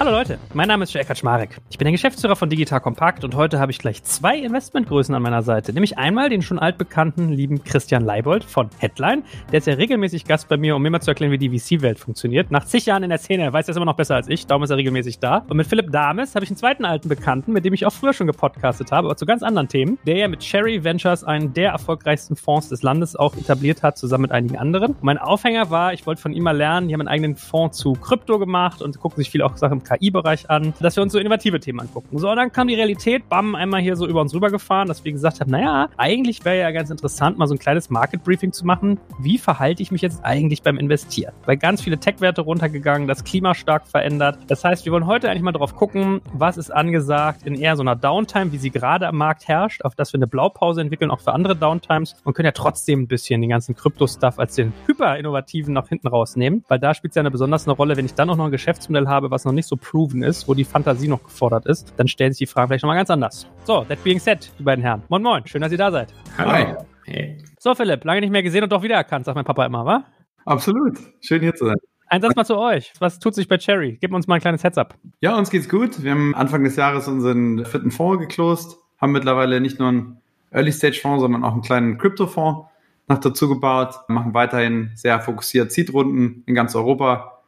Hallo Leute, mein Name ist Joel Kaczmarek. Ich bin der Geschäftsführer von Digital Compact und heute habe ich gleich zwei Investmentgrößen an meiner Seite. Nämlich einmal den schon altbekannten lieben Christian Leibold von Headline. Der ist ja regelmäßig Gast bei mir, um mir mal zu erklären, wie die VC-Welt funktioniert. Nach zig Jahren in der Szene, er weiß das immer noch besser als ich, darum ist er regelmäßig da. Und mit Philipp Dames habe ich einen zweiten alten Bekannten, mit dem ich auch früher schon gepodcastet habe, aber zu ganz anderen Themen, der ja mit Cherry Ventures einen der erfolgreichsten Fonds des Landes auch etabliert hat, zusammen mit einigen anderen. Und mein Aufhänger war, ich wollte von ihm mal lernen, die haben einen eigenen Fonds zu Krypto gemacht und gucken sich viel auch Sachen KI-Bereich an, dass wir uns so innovative Themen angucken. So, und dann kam die Realität, bam, einmal hier so über uns rübergefahren, dass wir gesagt haben, naja, eigentlich wäre ja ganz interessant, mal so ein kleines Market Briefing zu machen. Wie verhalte ich mich jetzt eigentlich beim Investieren? Weil ganz viele Tech-Werte runtergegangen, das Klima stark verändert. Das heißt, wir wollen heute eigentlich mal drauf gucken, was ist angesagt in eher so einer Downtime, wie sie gerade am Markt herrscht, auf dass wir eine Blaupause entwickeln, auch für andere Downtimes und können ja trotzdem ein bisschen den ganzen Krypto-Stuff als den hyper-innovativen nach hinten rausnehmen, weil da spielt es ja eine besonders eine Rolle, wenn ich dann auch noch ein Geschäftsmodell habe, was noch nicht so proven ist, wo die Fantasie noch gefordert ist, dann stellen sich die Fragen vielleicht nochmal ganz anders. So, that being said, die beiden Herren. Moin Moin, schön, dass ihr da seid. Hallo. Hey. So, Philipp, lange nicht mehr gesehen und doch wiedererkannt, sagt mein Papa immer, wa? Absolut. Schön hier zu sein. Ein Satz mal zu euch. Was tut sich bei Cherry? Gib uns mal ein kleines Heads-up. Ja, uns geht's gut. Wir haben Anfang des Jahres unseren vierten Fonds geklost, haben mittlerweile nicht nur einen Early-Stage-Fonds, sondern auch einen kleinen Crypto-Fonds noch dazu gebaut, machen weiterhin sehr fokussiert Seed-Runden in ganz Europa,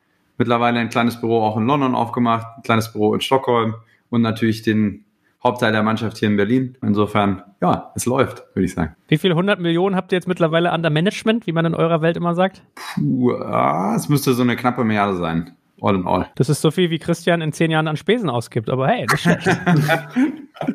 mittlerweile ein kleines Büro auch in London aufgemacht, ein kleines Büro in Stockholm und natürlich den Hauptteil der Mannschaft hier in Berlin. Insofern, ja, es läuft, würde ich sagen. Wie viele hundert Millionen habt ihr jetzt mittlerweile under Management, wie man in eurer Welt immer sagt? Puh, ah, es müsste so eine knappe Milliarde sein. All in all. Das ist so viel, wie Christian in zehn Jahren an Spesen ausgibt, aber hey, das ist schlecht.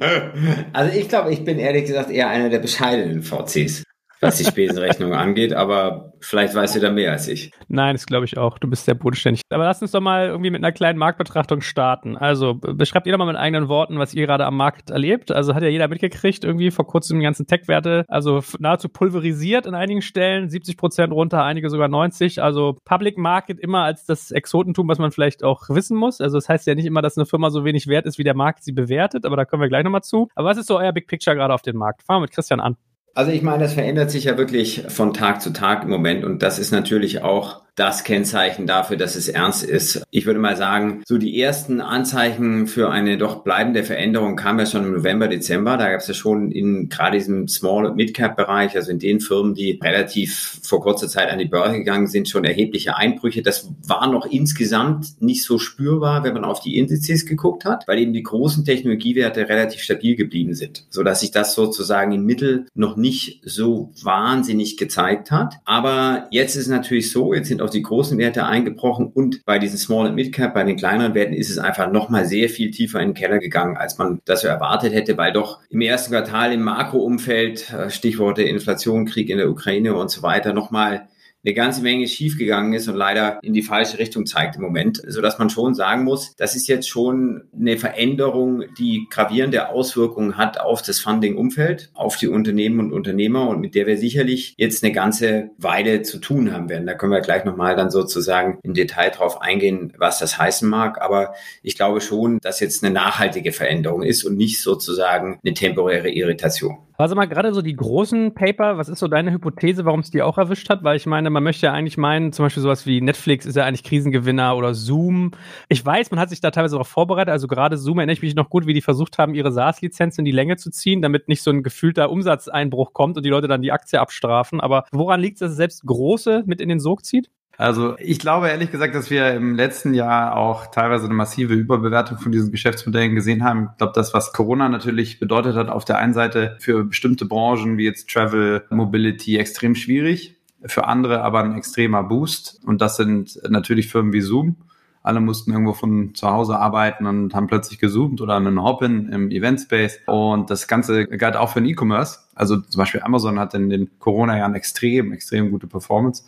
also ich glaube, ich bin ehrlich gesagt eher einer der bescheidenen VCs was die Spesenrechnung angeht, aber vielleicht weißt du da mehr als ich. Nein, das glaube ich auch. Du bist sehr bodenständig. Aber lass uns doch mal irgendwie mit einer kleinen Marktbetrachtung starten. Also beschreibt jeder mal mit eigenen Worten, was ihr gerade am Markt erlebt. Also hat ja jeder mitgekriegt, irgendwie vor kurzem die ganzen Tech-Werte, also nahezu pulverisiert in einigen Stellen, 70 Prozent runter, einige sogar 90. Also Public Market immer als das Exotentum, was man vielleicht auch wissen muss. Also das heißt ja nicht immer, dass eine Firma so wenig wert ist, wie der Markt sie bewertet, aber da kommen wir gleich nochmal zu. Aber was ist so euer Big Picture gerade auf dem Markt? Fangen wir mit Christian an. Also ich meine, das verändert sich ja wirklich von Tag zu Tag im Moment und das ist natürlich auch das Kennzeichen dafür, dass es ernst ist. Ich würde mal sagen, so die ersten Anzeichen für eine doch bleibende Veränderung kamen ja schon im November, Dezember. Da gab es ja schon in gerade diesem Small- und Mid-Cap-Bereich, also in den Firmen, die relativ vor kurzer Zeit an die Börse gegangen sind, schon erhebliche Einbrüche. Das war noch insgesamt nicht so spürbar, wenn man auf die Indizes geguckt hat, weil eben die großen Technologiewerte relativ stabil geblieben sind, so dass sich das sozusagen im Mittel noch nicht so wahnsinnig gezeigt hat. Aber jetzt ist natürlich so, jetzt sind auf die großen Werte eingebrochen und bei diesen Small and Mid Cap, bei den kleineren Werten ist es einfach nochmal sehr viel tiefer in den Keller gegangen, als man das erwartet hätte, weil doch im ersten Quartal im Makroumfeld, äh, Stichworte Inflation, Krieg in der Ukraine und so weiter, nochmal eine ganze Menge schiefgegangen ist und leider in die falsche Richtung zeigt im Moment, so dass man schon sagen muss, das ist jetzt schon eine Veränderung, die gravierende Auswirkungen hat auf das Funding-Umfeld, auf die Unternehmen und Unternehmer und mit der wir sicherlich jetzt eine ganze Weile zu tun haben werden. Da können wir gleich nochmal dann sozusagen im Detail drauf eingehen, was das heißen mag. Aber ich glaube schon, dass jetzt eine nachhaltige Veränderung ist und nicht sozusagen eine temporäre Irritation. Also mal gerade so die großen Paper, was ist so deine Hypothese, warum es die auch erwischt hat? Weil ich meine, man möchte ja eigentlich meinen, zum Beispiel sowas wie Netflix ist ja eigentlich Krisengewinner oder Zoom. Ich weiß, man hat sich da teilweise darauf vorbereitet. Also gerade Zoom erinnere ich mich noch gut, wie die versucht haben, ihre SaaS-Lizenz in die Länge zu ziehen, damit nicht so ein gefühlter Umsatzeinbruch kommt und die Leute dann die Aktie abstrafen. Aber woran liegt es, dass es selbst große mit in den Sog zieht? Also ich glaube ehrlich gesagt, dass wir im letzten Jahr auch teilweise eine massive Überbewertung von diesen Geschäftsmodellen gesehen haben. Ich glaube, das, was Corona natürlich bedeutet hat, auf der einen Seite für bestimmte Branchen wie jetzt Travel, Mobility extrem schwierig, für andere aber ein extremer Boost. Und das sind natürlich Firmen wie Zoom. Alle mussten irgendwo von zu Hause arbeiten und haben plötzlich gezoomt oder einen Hop-in im Event-Space. Und das Ganze galt auch für den E-Commerce. Also zum Beispiel Amazon hat in den Corona-Jahren extrem, extrem gute Performance.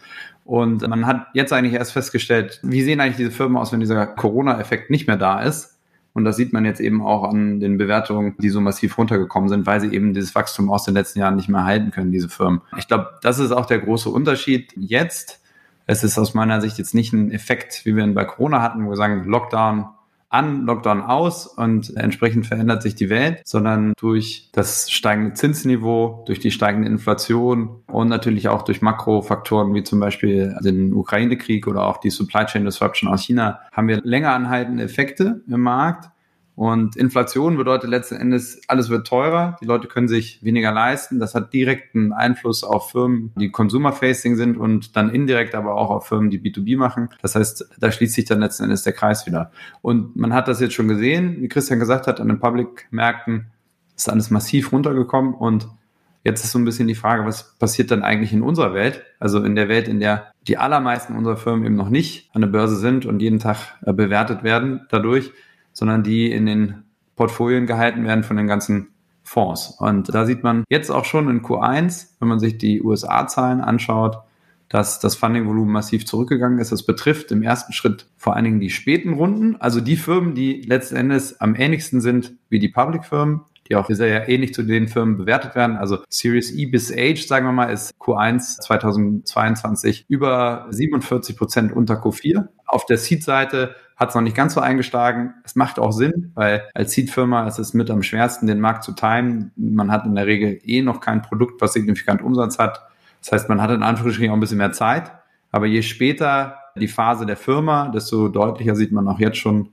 Und man hat jetzt eigentlich erst festgestellt, wie sehen eigentlich diese Firmen aus, wenn dieser Corona-Effekt nicht mehr da ist. Und das sieht man jetzt eben auch an den Bewertungen, die so massiv runtergekommen sind, weil sie eben dieses Wachstum aus den letzten Jahren nicht mehr halten können, diese Firmen. Ich glaube, das ist auch der große Unterschied jetzt Es ist aus meiner Sicht jetzt nicht ein Effekt, wie wir ihn bei Corona hatten, wo wir sagen, Lockdown an, Lockdown aus und entsprechend verändert sich die Welt, sondern durch das steigende Zinsniveau, durch die steigende Inflation und natürlich auch durch Makrofaktoren wie zum Beispiel den Ukraine-Krieg oder auch die Supply Chain Disruption aus China haben wir länger anhaltende Effekte im Markt und Inflation bedeutet letzten Endes, alles wird teurer, die Leute können sich weniger leisten. Das hat direkten Einfluss auf Firmen, die Consumer-Facing sind und dann indirekt aber auch auf Firmen, die B2B machen. Das heißt, da schließt sich dann letzten Endes der Kreis wieder. Und man hat das jetzt schon gesehen, wie Christian gesagt hat, an den Public-Märkten ist alles massiv runtergekommen und Jetzt ist so ein bisschen die Frage, was passiert dann eigentlich in unserer Welt? Also in der Welt, in der die allermeisten unserer Firmen eben noch nicht an der Börse sind und jeden Tag äh, bewertet werden dadurch sondern die in den Portfolien gehalten werden von den ganzen Fonds. Und da sieht man jetzt auch schon in Q1, wenn man sich die USA-Zahlen anschaut, dass das Funding-Volumen massiv zurückgegangen ist. Das betrifft im ersten Schritt vor allen Dingen die späten Runden, also die Firmen, die letzten Endes am ähnlichsten sind wie die Public-Firmen, die auch sehr ähnlich zu den Firmen bewertet werden. Also Series E bis H, sagen wir mal, ist Q1 2022 über 47 Prozent unter Q4. Auf der Seed-Seite hat es noch nicht ganz so eingeschlagen. Es macht auch Sinn, weil als Seed-Firma ist es mit am schwersten, den Markt zu timen. Man hat in der Regel eh noch kein Produkt, was signifikant Umsatz hat. Das heißt, man hat in Anführungsstrichen auch ein bisschen mehr Zeit. Aber je später die Phase der Firma, desto deutlicher sieht man auch jetzt schon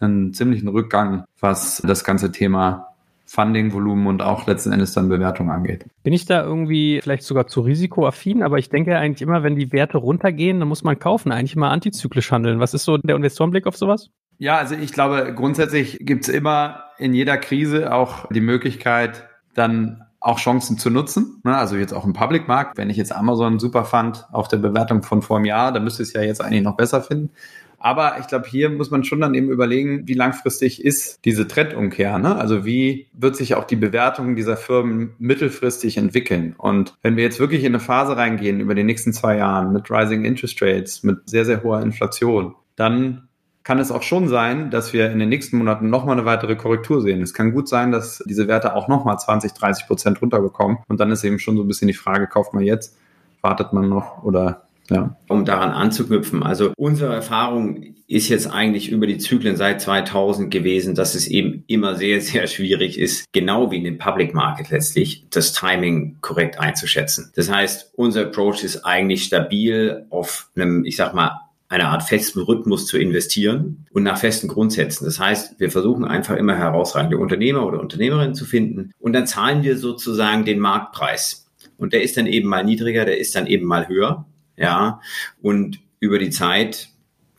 einen ziemlichen Rückgang, was das ganze Thema Funding-Volumen und auch letzten Endes dann Bewertung angeht. Bin ich da irgendwie vielleicht sogar zu risikoaffin, aber ich denke eigentlich immer, wenn die Werte runtergehen, dann muss man kaufen, eigentlich immer antizyklisch handeln. Was ist so der Investorenblick auf sowas? Ja, also ich glaube, grundsätzlich gibt es immer in jeder Krise auch die Möglichkeit, dann auch Chancen zu nutzen. Ne? Also jetzt auch im Public-Markt, wenn ich jetzt Amazon super fand auf der Bewertung von vor einem Jahr, dann müsste ich es ja jetzt eigentlich noch besser finden. Aber ich glaube, hier muss man schon dann eben überlegen, wie langfristig ist diese Trendumkehr. Ne? Also wie wird sich auch die Bewertung dieser Firmen mittelfristig entwickeln? Und wenn wir jetzt wirklich in eine Phase reingehen über die nächsten zwei Jahren mit rising Interest Rates, mit sehr, sehr hoher Inflation, dann kann es auch schon sein, dass wir in den nächsten Monaten nochmal eine weitere Korrektur sehen. Es kann gut sein, dass diese Werte auch nochmal 20, 30 Prozent runterbekommen. Und dann ist eben schon so ein bisschen die Frage, kauft man jetzt, wartet man noch oder ja. Um daran anzuknüpfen. Also unsere Erfahrung ist jetzt eigentlich über die Zyklen seit 2000 gewesen, dass es eben immer sehr, sehr schwierig ist, genau wie in dem Public Market letztlich, das Timing korrekt einzuschätzen. Das heißt, unser Approach ist eigentlich stabil auf einem, ich sag mal, einer Art festen Rhythmus zu investieren und nach festen Grundsätzen. Das heißt, wir versuchen einfach immer herausragende Unternehmer oder Unternehmerinnen zu finden und dann zahlen wir sozusagen den Marktpreis. Und der ist dann eben mal niedriger, der ist dann eben mal höher ja, und über die Zeit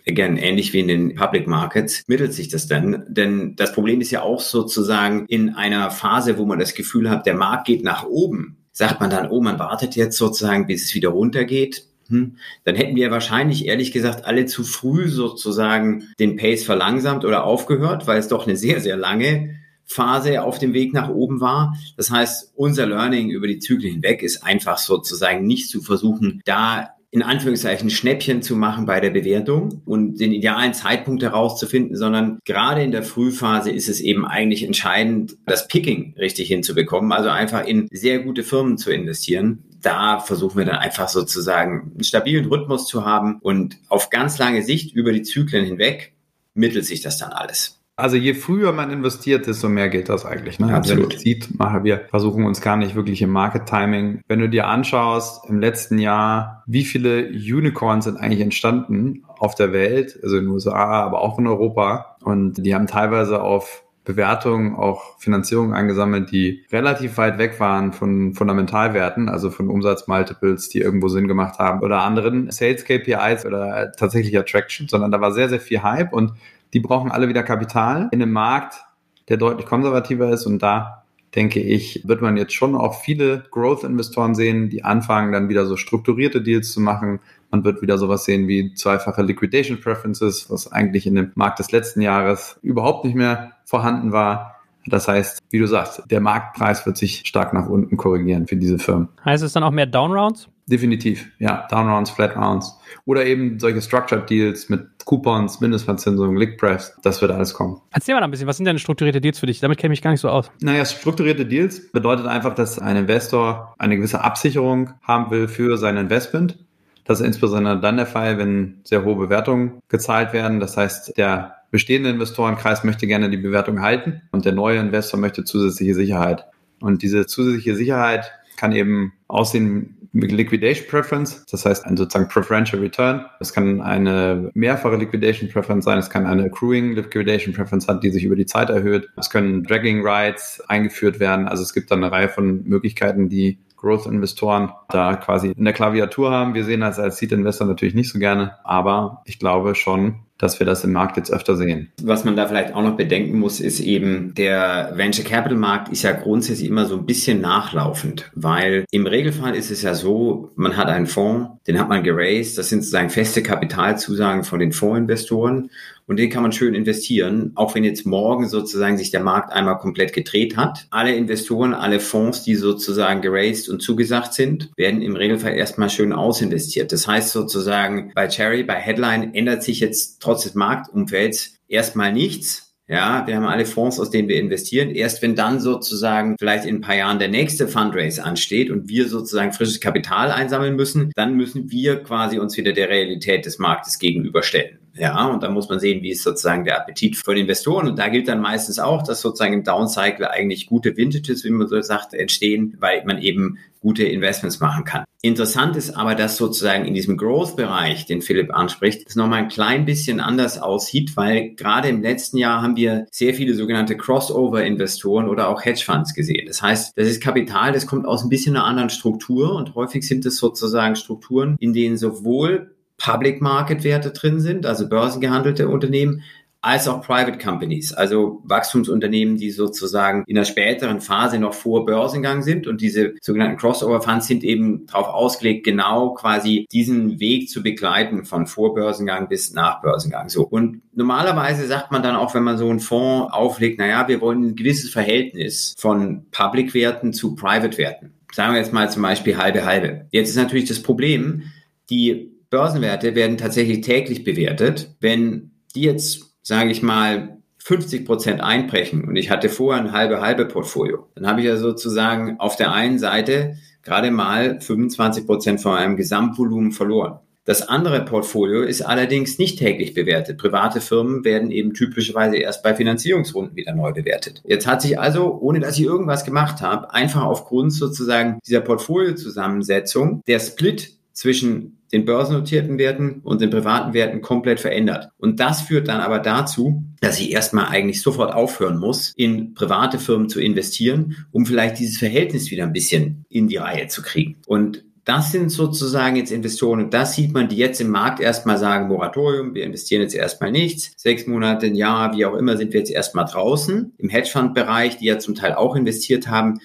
Again, ähnlich wie in den Public Markets, mittelt sich das dann. Denn das Problem ist ja auch sozusagen in einer Phase, wo man das Gefühl hat, der Markt geht nach oben. Sagt man dann, oh, man wartet jetzt sozusagen, bis es wieder runtergeht. Hm. Dann hätten wir wahrscheinlich, ehrlich gesagt, alle zu früh sozusagen den Pace verlangsamt oder aufgehört, weil es doch eine sehr, sehr lange Phase auf dem Weg nach oben war. Das heißt, unser Learning über die Zyklen hinweg ist einfach sozusagen nicht zu versuchen, da in Anführungszeichen Schnäppchen zu machen bei der Bewertung und den idealen Zeitpunkt herauszufinden, sondern gerade in der Frühphase ist es eben eigentlich entscheidend, das Picking richtig hinzubekommen, also einfach in sehr gute Firmen zu investieren. Da versuchen wir dann einfach sozusagen einen stabilen Rhythmus zu haben und auf ganz lange Sicht über die Zyklen hinweg mittelt sich das dann alles. Also je früher man investiert, desto mehr geht das eigentlich. Ne? Absolut. Also wenn sieht, machen wir versuchen uns gar nicht wirklich im Market Timing. Wenn du dir anschaust, im letzten Jahr, wie viele Unicorns sind eigentlich entstanden auf der Welt, also in den USA, aber auch in Europa. Und die haben teilweise auf Bewertungen auch Finanzierungen eingesammelt, die relativ weit weg waren von Fundamentalwerten, also von Umsatzmultiples, die irgendwo Sinn gemacht haben oder anderen Sales KPIs oder tatsächlich Attraction, sondern da war sehr, sehr viel Hype und die brauchen alle wieder Kapital in einem Markt, der deutlich konservativer ist. Und da denke ich, wird man jetzt schon auch viele Growth-Investoren sehen, die anfangen, dann wieder so strukturierte Deals zu machen. Man wird wieder sowas sehen wie zweifache Liquidation Preferences, was eigentlich in dem Markt des letzten Jahres überhaupt nicht mehr vorhanden war. Das heißt, wie du sagst, der Marktpreis wird sich stark nach unten korrigieren für diese Firmen. Heißt es dann auch mehr Downrounds? Definitiv, ja. Downrounds, Flat Rounds. Oder eben solche Structured Deals mit Coupons, Mindestverzinsung, Lickpress, das wird alles kommen. Erzähl mal ein bisschen, was sind denn strukturierte Deals für dich? Damit kenne ich mich gar nicht so aus. Naja, strukturierte Deals bedeutet einfach, dass ein Investor eine gewisse Absicherung haben will für sein Investment. Das ist insbesondere dann der Fall, wenn sehr hohe Bewertungen gezahlt werden. Das heißt, der bestehende Investorenkreis möchte gerne die Bewertung halten und der neue Investor möchte zusätzliche Sicherheit. Und diese zusätzliche Sicherheit kann eben aussehen mit Liquidation Preference, das heißt ein sozusagen Preferential Return. Es kann eine mehrfache Liquidation Preference sein, es kann eine Accruing Liquidation Preference sein, die sich über die Zeit erhöht. Es können Dragging Rights eingeführt werden. Also es gibt dann eine Reihe von Möglichkeiten, die Growth-Investoren da quasi in der Klaviatur haben. Wir sehen das als Seed-Investor natürlich nicht so gerne, aber ich glaube schon, dass wir das im Markt jetzt öfter sehen. Was man da vielleicht auch noch bedenken muss, ist eben, der Venture Capital Markt ist ja grundsätzlich immer so ein bisschen nachlaufend, weil im Regelfall ist es ja so, man hat einen Fonds, den hat man geraced, das sind sozusagen feste Kapitalzusagen von den Fondsinvestoren und den kann man schön investieren, auch wenn jetzt morgen sozusagen sich der Markt einmal komplett gedreht hat. Alle Investoren, alle Fonds, die sozusagen geraced und zugesagt sind, werden im Regelfall erstmal schön ausinvestiert. Das heißt sozusagen bei Cherry, bei Headline ändert sich jetzt trotz des Marktumfelds erstmal nichts. Ja, wir haben alle Fonds, aus denen wir investieren. Erst wenn dann sozusagen vielleicht in ein paar Jahren der nächste Fundraise ansteht und wir sozusagen frisches Kapital einsammeln müssen, dann müssen wir quasi uns wieder der Realität des Marktes gegenüberstellen. Ja, und da muss man sehen, wie ist sozusagen der Appetit von Investoren. Und da gilt dann meistens auch, dass sozusagen im Downcycle eigentlich gute Vintages, wie man so sagt, entstehen, weil man eben gute Investments machen kann. Interessant ist aber, dass sozusagen in diesem Growth-Bereich, den Philipp anspricht, es nochmal ein klein bisschen anders aussieht, weil gerade im letzten Jahr haben wir sehr viele sogenannte Crossover-Investoren oder auch Hedgefonds gesehen. Das heißt, das ist Kapital, das kommt aus ein bisschen einer anderen Struktur und häufig sind es sozusagen Strukturen, in denen sowohl Public Market Werte drin sind, also börsengehandelte Unternehmen, als auch Private Companies, also Wachstumsunternehmen, die sozusagen in der späteren Phase noch vor Börsengang sind. Und diese sogenannten Crossover Funds sind eben darauf ausgelegt, genau quasi diesen Weg zu begleiten von Vorbörsengang bis Nachbörsengang. So. Und normalerweise sagt man dann auch, wenn man so einen Fonds auflegt, naja, wir wollen ein gewisses Verhältnis von Public-Werten zu Private-Werten. Sagen wir jetzt mal zum Beispiel halbe halbe. Jetzt ist natürlich das Problem, die Börsenwerte werden tatsächlich täglich bewertet. Wenn die jetzt, sage ich mal, 50 Prozent einbrechen und ich hatte vorher ein halbe halbe Portfolio, dann habe ich ja sozusagen auf der einen Seite gerade mal 25 Prozent von meinem Gesamtvolumen verloren. Das andere Portfolio ist allerdings nicht täglich bewertet. Private Firmen werden eben typischerweise erst bei Finanzierungsrunden wieder neu bewertet. Jetzt hat sich also, ohne dass ich irgendwas gemacht habe, einfach aufgrund sozusagen dieser Portfoliozusammensetzung der Split zwischen den börsennotierten Werten und den privaten Werten komplett verändert. Und das führt dann aber dazu, dass ich erstmal eigentlich sofort aufhören muss, in private Firmen zu investieren, um vielleicht dieses Verhältnis wieder ein bisschen in die Reihe zu kriegen. Und das sind sozusagen jetzt Investoren und das sieht man, die jetzt im Markt erstmal sagen, Moratorium, wir investieren jetzt erstmal nichts. Sechs Monate, ein Jahr, wie auch immer, sind wir jetzt erstmal draußen. Im Hedgefonds-Bereich, die ja zum Teil auch investiert haben,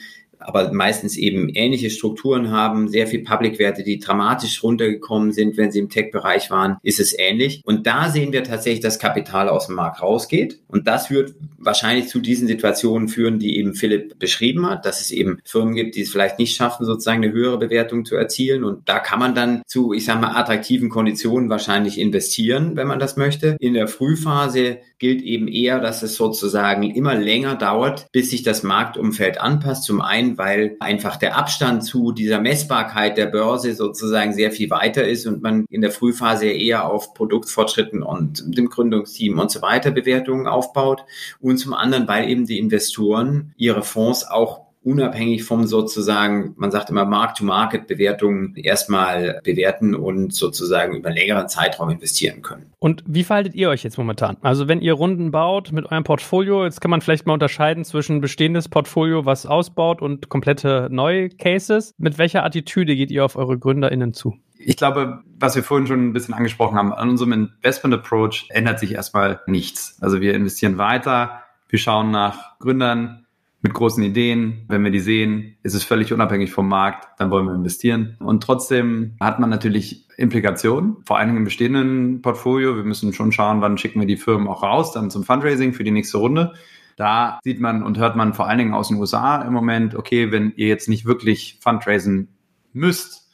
aber meistens eben ähnliche Strukturen haben, sehr viel Public-Werte, die dramatisch runtergekommen sind, wenn sie im Tech-Bereich waren, ist es ähnlich. Und da sehen wir tatsächlich, dass Kapital aus dem Markt rausgeht. Und das wird wahrscheinlich zu diesen Situationen führen, die eben Philipp beschrieben hat, dass es eben Firmen gibt, die es vielleicht nicht schaffen, sozusagen eine höhere Bewertung zu erzielen. Und da kann man dann zu, ich sag mal, attraktiven Konditionen wahrscheinlich investieren, wenn man das möchte. In der Frühphase gilt eben eher, dass es sozusagen immer länger dauert, bis sich das Marktumfeld anpasst. Zum einen, weil einfach der Abstand zu dieser Messbarkeit der Börse sozusagen sehr viel weiter ist und man in der Frühphase eher auf Produktfortschritten und dem Gründungsteam und so weiter Bewertungen aufbaut. Und zum anderen, weil eben die Investoren ihre Fonds auch unabhängig vom sozusagen, man sagt immer Mark-to-Market-Bewertungen erstmal bewerten und sozusagen über einen längeren Zeitraum investieren können. Und wie verhaltet ihr euch jetzt momentan? Also wenn ihr Runden baut mit eurem Portfolio, jetzt kann man vielleicht mal unterscheiden zwischen bestehendes Portfolio, was ausbaut und komplette neue Cases. Mit welcher Attitüde geht ihr auf eure GründerInnen zu? Ich glaube, was wir vorhin schon ein bisschen angesprochen haben, an unserem Investment Approach ändert sich erstmal nichts. Also wir investieren weiter, wir schauen nach Gründern, mit großen Ideen. Wenn wir die sehen, ist es völlig unabhängig vom Markt, dann wollen wir investieren. Und trotzdem hat man natürlich Implikationen, vor allen Dingen im bestehenden Portfolio. Wir müssen schon schauen, wann schicken wir die Firmen auch raus, dann zum Fundraising für die nächste Runde. Da sieht man und hört man vor allen Dingen aus den USA im Moment, okay, wenn ihr jetzt nicht wirklich fundraisen müsst,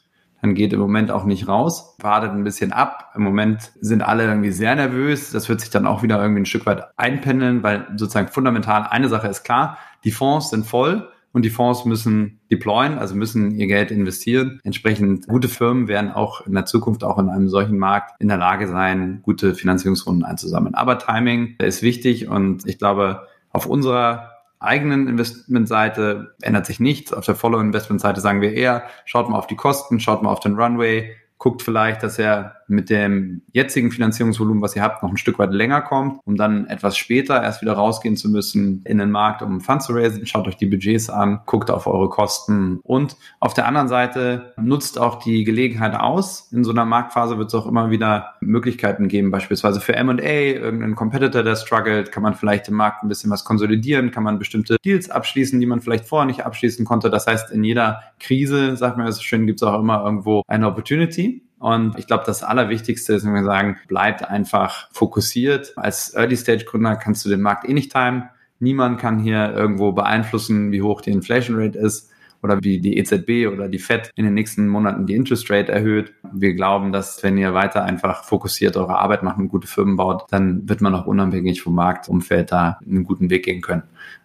dann geht im Moment auch nicht raus, wartet ein bisschen ab. Im Moment sind alle irgendwie sehr nervös. Das wird sich dann auch wieder irgendwie ein Stück weit einpendeln, weil sozusagen fundamental eine Sache ist klar, die Fonds sind voll. und die Fonds müssen deployen, also müssen ihr Geld investieren. Entsprechend gute Firmen werden auch in der Zukunft auch in einem solchen Markt in der Lage sein, gute Finanzierungsrunden einzusammeln. Aber Timing ist wichtig und ich glaube, auf unserer eigenen Investmentseite ändert sich nichts. Auf der Follow-Investment-Seite sagen wir eher, schaut mal auf die Kosten, schaut mal auf den Runway, guckt vielleicht, dass er mit dem jetzigen Finanzierungsvolumen, was ihr habt, noch ein Stück weit länger kommt, um dann etwas später erst wieder rausgehen zu müssen in den Markt, um Funds zu raisen. Schaut euch die Budgets an, guckt auf eure Kosten und auf der anderen Seite nutzt auch die Gelegenheit aus. In so einer Marktphase wird es auch immer wieder Möglichkeiten geben, beispielsweise für M&A, irgendeinen Competitor, der struggelt, kann man vielleicht im Markt ein bisschen was konsolidieren, kann man bestimmte Deals abschließen, die man vielleicht vorher nicht abschließen konnte. Das heißt, in jeder Krise, sagt man so schön, gibt es auch immer irgendwo eine Opportunity. Und ich glaube, das Allerwichtigste ist, wenn wir sagen, bleibt einfach fokussiert. Als Early-Stage-Gründer kannst du den Markt eh nicht timen. Niemand kann hier irgendwo beeinflussen, wie hoch die Inflation Rate ist oder wie die EZB oder die Fed in den nächsten Monaten die Interest Rate erhöht. Wir glauben, dass wenn ihr weiter einfach fokussiert eure Arbeit macht und gute Firmen baut, dann wird man auch unabhängig vom Marktumfeld da einen guten Weg gehen können.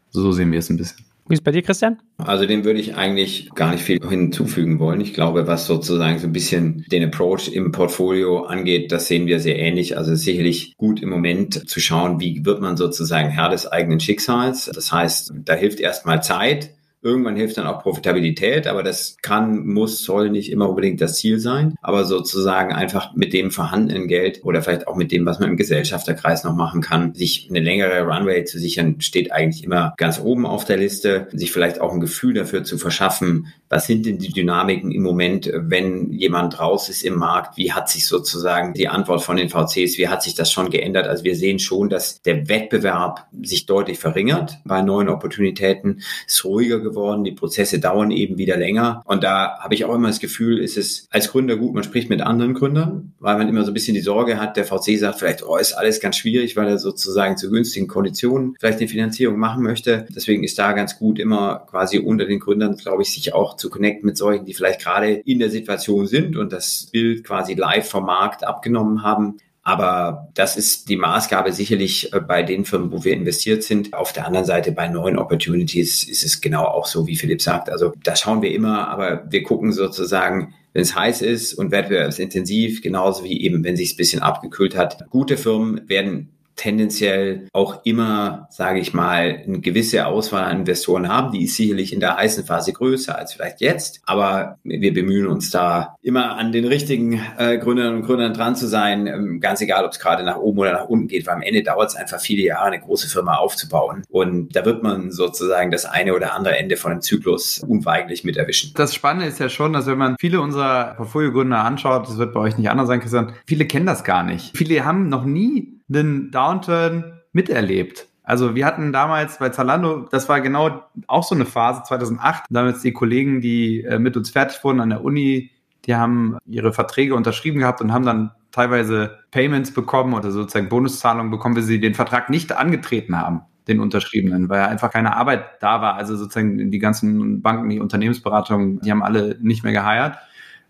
So sehen wir es ein bisschen. Wie ist es bei dir, Christian? Also dem würde ich eigentlich gar nicht viel hinzufügen wollen. Ich glaube, was sozusagen so ein bisschen den Approach im Portfolio angeht, das sehen wir sehr ähnlich. Also sicherlich gut im Moment zu schauen, wie wird man sozusagen Herr des eigenen Schicksals. Das heißt, da hilft erstmal Zeit Irgendwann hilft dann auch Profitabilität, aber das kann, muss, soll nicht immer unbedingt das Ziel sein. Aber sozusagen einfach mit dem vorhandenen Geld oder vielleicht auch mit dem, was man im Gesellschafterkreis noch machen kann, sich eine längere Runway zu sichern, steht eigentlich immer ganz oben auf der Liste. Sich vielleicht auch ein Gefühl dafür zu verschaffen, was sind denn die Dynamiken im Moment, wenn jemand raus ist im Markt? Wie hat sich sozusagen die Antwort von den VCs, wie hat sich das schon geändert? Also wir sehen schon, dass der Wettbewerb sich deutlich verringert bei neuen Opportunitäten, ist ruhiger geworden. Die Prozesse dauern eben wieder länger. Und da habe ich auch immer das Gefühl, ist es als Gründer gut, man spricht mit anderen Gründern, weil man immer so ein bisschen die Sorge hat, der VC sagt vielleicht, oh, ist alles ganz schwierig, weil er sozusagen zu günstigen Konditionen vielleicht eine Finanzierung machen möchte. Deswegen ist da ganz gut, immer quasi unter den Gründern, glaube ich, sich auch zu connecten mit solchen, die vielleicht gerade in der Situation sind und das Bild quasi live vom Markt abgenommen haben. Aber das ist die Maßgabe sicherlich äh, bei den Firmen, wo wir investiert sind. Auf der anderen Seite bei neuen Opportunities ist es genau auch so, wie Philipp sagt. Also da schauen wir immer, aber wir gucken sozusagen, wenn es heiß ist und wettbewerbsintensiv, genauso wie eben, wenn sich ein bisschen abgekühlt hat. Gute Firmen werden tendenziell auch immer, sage ich mal, eine gewisse Auswahl an Investoren haben. Die ist sicherlich in der heißen Phase größer als vielleicht jetzt, aber wir bemühen uns da immer an den richtigen äh, Gründern und Gründern dran zu sein, ähm, ganz egal, ob es gerade nach oben oder nach unten geht, weil am Ende dauert es einfach viele Jahre, eine große Firma aufzubauen und da wird man sozusagen das eine oder andere Ende von einem Zyklus unweigerlich mit erwischen. Das Spannende ist ja schon, dass wenn man viele unserer Portfolio-Gründer anschaut, das wird bei euch nicht anders sein, Christian, viele kennen das gar nicht. Viele haben noch nie einen Downturn miterlebt. Also wir hatten damals bei Zalando, das war genau auch so eine Phase 2008, damals die Kollegen, die äh, mit uns fertig wurden an der Uni, die haben ihre Verträge unterschrieben gehabt und haben dann teilweise Payments bekommen oder sozusagen Bonuszahlungen bekommen, weil sie den Vertrag nicht angetreten haben, den unterschriebenen, weil einfach keine Arbeit da war. Also sozusagen die ganzen Banken, die Unternehmensberatungen, die haben alle nicht mehr geheiert.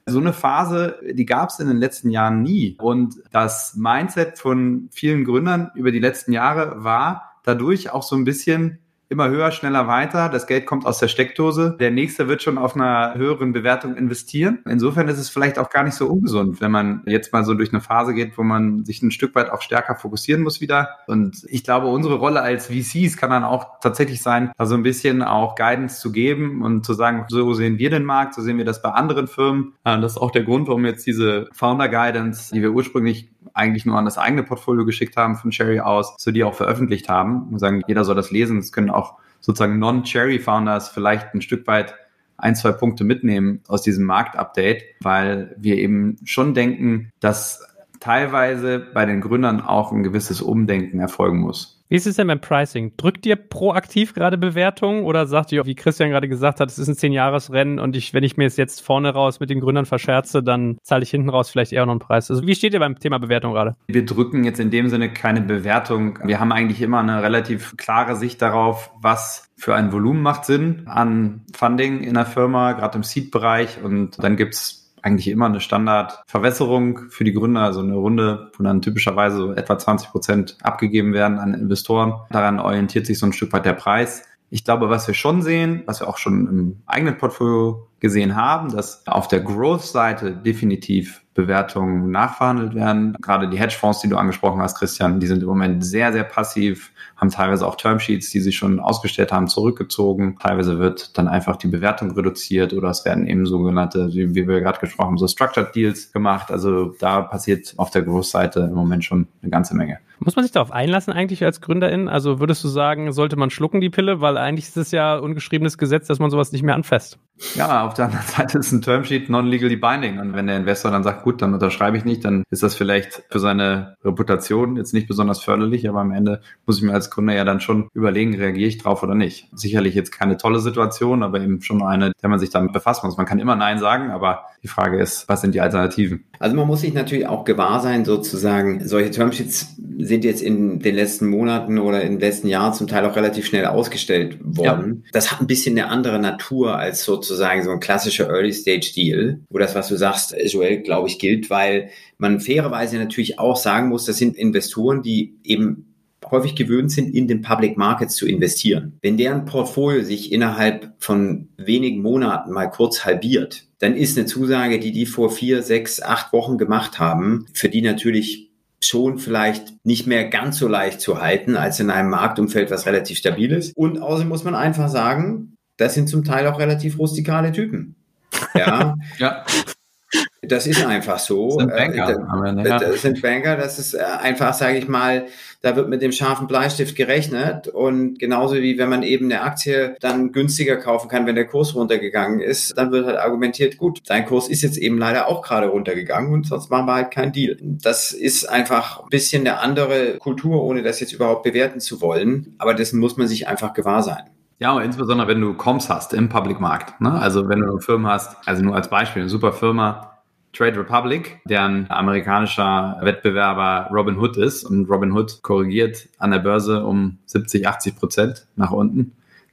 So eine Phase, die gab es in den letzten Jahren nie. Und das Mindset von vielen Gründern über die letzten Jahre war dadurch auch so ein bisschen, immer höher, schneller weiter. Das Geld kommt aus der Steckdose. Der nächste wird schon auf einer höheren Bewertung investieren. Insofern ist es vielleicht auch gar nicht so ungesund, wenn man jetzt mal so durch eine Phase geht, wo man sich ein Stück weit auch stärker fokussieren muss wieder. Und ich glaube, unsere Rolle als VCs kann dann auch tatsächlich sein, da so ein bisschen auch Guidance zu geben und zu sagen, so sehen wir den Markt, so sehen wir das bei anderen Firmen. Das ist auch der Grund, warum jetzt diese Founder Guidance, die wir ursprünglich eigentlich nur an das eigene Portfolio geschickt haben von Cherry aus, so die auch veröffentlicht haben und sagen, jeder soll das lesen. Es können auch sozusagen Non-Cherry-Founders vielleicht ein Stück weit ein, zwei Punkte mitnehmen aus diesem Marktupdate, weil wir eben schon denken, dass teilweise bei den Gründern auch ein gewisses Umdenken erfolgen muss. Wie ist es denn beim Pricing? Drückt ihr proaktiv gerade Bewertungen oder sagt ihr, wie Christian gerade gesagt hat, es ist ein Zehn-Jahres-Rennen und ich, wenn ich mir es jetzt vorne raus mit den Gründern verscherze, dann zahle ich hinten raus vielleicht eher noch einen Preis? Also wie steht ihr beim Thema Bewertung gerade? Wir drücken jetzt in dem Sinne keine Bewertung. Wir haben eigentlich immer eine relativ klare Sicht darauf, was für ein Volumen macht Sinn an Funding in der Firma, gerade im Seed-Bereich. Und dann gibt's eigentlich immer eine Standardverwässerung für die Gründer, also eine Runde, wo dann typischerweise so etwa 20 Prozent abgegeben werden an Investoren. Daran orientiert sich so ein Stück weit der Preis. Ich glaube, was wir schon sehen, was wir auch schon im eigenen Portfolio gesehen haben, dass auf der Growth-Seite definitiv Bewertungen nachverhandelt werden. Gerade die Hedgefonds, die du angesprochen hast, Christian, die sind im Moment sehr, sehr passiv, haben teilweise auch Termsheets, die sie schon ausgestellt haben, zurückgezogen. Teilweise wird dann einfach die Bewertung reduziert oder es werden eben sogenannte, wie wir gerade gesprochen haben, so Structured Deals gemacht. Also da passiert auf der Growth-Seite im Moment schon eine ganze Menge. Muss man sich darauf einlassen eigentlich als Gründerin? Also würdest du sagen, sollte man schlucken die Pille? Weil eigentlich ist es ja ungeschriebenes Gesetz, dass man sowas nicht mehr anfasst. Ja, auf der anderen Seite ist ein Termsheet non-legally binding. Und wenn der Investor dann sagt, gut, dann unterschreibe ich nicht, dann ist das vielleicht für seine Reputation jetzt nicht besonders förderlich, aber am Ende muss ich mir als Gründer ja dann schon überlegen, reagiere ich drauf oder nicht. Sicherlich jetzt keine tolle Situation, aber eben schon eine, der man sich damit befassen muss. Man kann immer Nein sagen, aber die Frage ist, was sind die Alternativen? Also man muss sich natürlich auch gewahr sein, sozusagen, solche Termsheets sind jetzt in den letzten Monaten oder den letzten Jahren zum Teil auch relativ schnell ausgestellt worden. Ja. Das hat ein bisschen eine andere Natur als sozusagen so ein klassischer Early-Stage-Deal, wo das, was du sagst, Joel, glaube ich, gilt, weil man fairerweise natürlich auch sagen muss, das sind Investoren, die eben häufig gewöhnt sind, in den Public Markets zu investieren. Wenn deren Portfolio sich innerhalb von wenigen Monaten mal kurz halbiert, dann ist eine Zusage, die die vor vier, sechs, acht Wochen gemacht haben, für die natürlich schon vielleicht nicht mehr ganz so leicht zu halten als in einem Marktumfeld, was relativ stabil ist. Und außerdem muss man einfach sagen, das sind zum Teil auch relativ rustikale Typen. Ja. ja. Das ist einfach so. Das sind Banker. Äh, das sind Banker, das ist äh, einfach, sage ich mal, da wird mit dem scharfen Bleistift gerechnet und genauso wie wenn man eben eine Aktie dann günstiger kaufen kann, wenn der Kurs runtergegangen ist, dann wird halt argumentiert, gut, dein Kurs ist jetzt eben leider auch gerade runtergegangen und sonst machen wir halt keinen Deal. Das ist einfach ein bisschen eine andere Kultur, ohne das jetzt überhaupt bewerten zu wollen, aber dessen muss man sich einfach gewahr sein. Ja, und insbesondere wenn du Comps hast im Public Markt. Ne? Also wenn du eine Firma hast, also nur als Beispiel, eine super Firma, Trade Republic, deren amerikanischer Wettbewerber Robin Hood ist. Und Robin Hood korrigiert an der Börse um 70, 80 Prozent nach unten.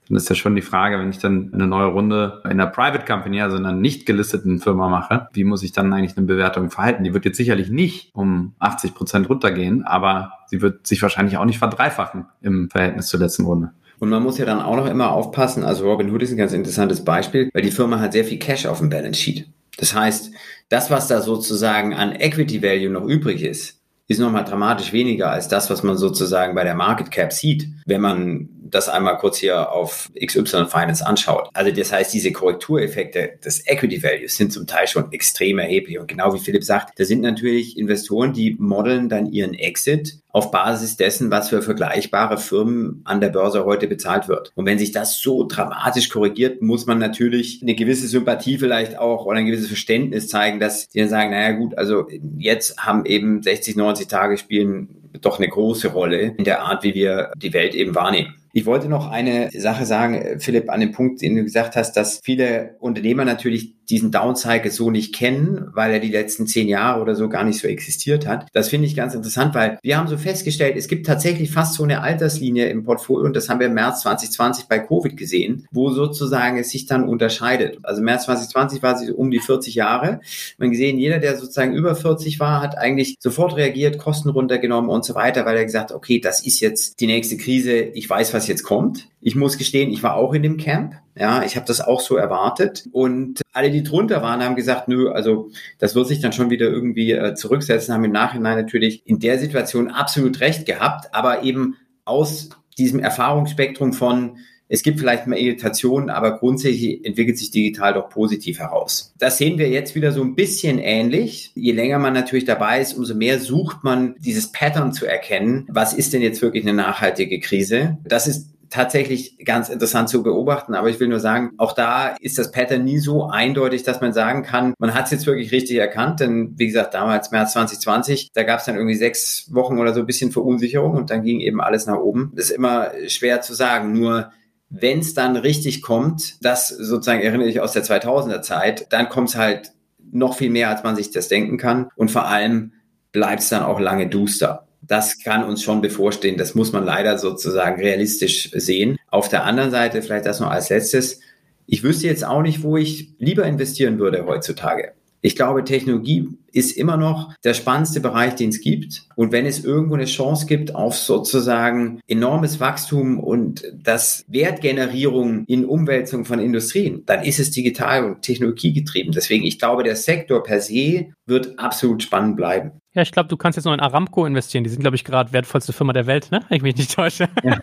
Dann ist ja schon die Frage, wenn ich dann eine neue Runde in einer Private Company, also in einer nicht gelisteten Firma mache, wie muss ich dann eigentlich eine Bewertung verhalten? Die wird jetzt sicherlich nicht um 80 Prozent runtergehen, aber sie wird sich wahrscheinlich auch nicht verdreifachen im Verhältnis zur letzten Runde. Und man muss ja dann auch noch immer aufpassen, also Robin Hood ist ein ganz interessantes Beispiel, weil die Firma hat sehr viel Cash auf dem Balance Sheet. Das heißt, das, was da sozusagen an Equity Value noch übrig ist, ist nochmal dramatisch weniger als das, was man sozusagen bei der Market Cap sieht, wenn man das einmal kurz hier auf XY Finance anschaut. Also das heißt, diese Korrektureffekte des Equity Values sind zum Teil schon extrem erheblich. Und genau wie Philipp sagt, da sind natürlich Investoren, die modeln dann ihren Exit auf Basis dessen, was für vergleichbare Firmen an der Börse heute bezahlt wird. Und wenn sich das so dramatisch korrigiert, muss man natürlich eine gewisse Sympathie vielleicht auch oder ein gewisses Verständnis zeigen, dass die dann sagen, naja gut, also jetzt haben eben 60, 90 Tage spielen doch eine große Rolle in der Art, wie wir die Welt eben wahrnehmen. Ich wollte noch eine Sache sagen, Philipp, an dem Punkt, den du gesagt hast, dass viele Unternehmer natürlich diesen Downcycle so nicht kennen, weil er die letzten zehn Jahre oder so gar nicht so existiert hat. Das finde ich ganz interessant, weil wir haben so festgestellt, es gibt tatsächlich fast so eine Alterslinie im Portfolio und das haben wir im März 2020 bei Covid gesehen, wo sozusagen es sich dann unterscheidet. Also März 2020 war sie so um die 40 Jahre. Man gesehen, jeder, der sozusagen über 40 war, hat eigentlich sofort reagiert, Kosten runtergenommen und so weiter, weil er gesagt, okay, das ist jetzt die nächste Krise, ich weiß, was jetzt kommt. Ich muss gestehen, ich war auch in dem Camp. Ja, ich habe das auch so erwartet. Und alle, die drunter waren, haben gesagt, nö, also das wird sich dann schon wieder irgendwie äh, zurücksetzen, haben im Nachhinein natürlich in der Situation absolut recht gehabt, aber eben aus diesem Erfahrungsspektrum von es gibt vielleicht mal Irritationen, aber grundsätzlich entwickelt sich digital doch positiv heraus. Das sehen wir jetzt wieder so ein bisschen ähnlich. Je länger man natürlich dabei ist, umso mehr sucht man dieses Pattern zu erkennen. Was ist denn jetzt wirklich eine nachhaltige Krise? Das ist tatsächlich ganz interessant zu beobachten. Aber ich will nur sagen, auch da ist das Pattern nie so eindeutig, dass man sagen kann, man hat es jetzt wirklich richtig erkannt. Denn wie gesagt, damals März 2020, da gab es dann irgendwie sechs Wochen oder so ein bisschen Verunsicherung und dann ging eben alles nach oben. Das ist immer schwer zu sagen. Nur wenn es dann richtig kommt, das sozusagen erinnere ich aus der 2000er Zeit, dann kommt es halt noch viel mehr, als man sich das denken kann. Und vor allem bleibt es dann auch lange duster. Das kann uns schon bevorstehen. Das muss man leider sozusagen realistisch sehen. Auf der anderen Seite, vielleicht das noch als letztes. Ich wüsste jetzt auch nicht, wo ich lieber investieren würde heutzutage. Ich glaube, Technologie ist immer noch der spannendste Bereich, den es gibt. Und wenn es irgendwo eine Chance gibt auf sozusagen enormes Wachstum und das Wertgenerierung in Umwälzung von Industrien, dann ist es digital und technologiegetrieben. Deswegen, ich glaube, der Sektor per se wird absolut spannend bleiben. Ja, ich glaube, du kannst jetzt noch in Aramco investieren. Die sind, glaube ich, gerade wertvollste Firma der Welt, ne? Wenn ich mich nicht täusche. Ja.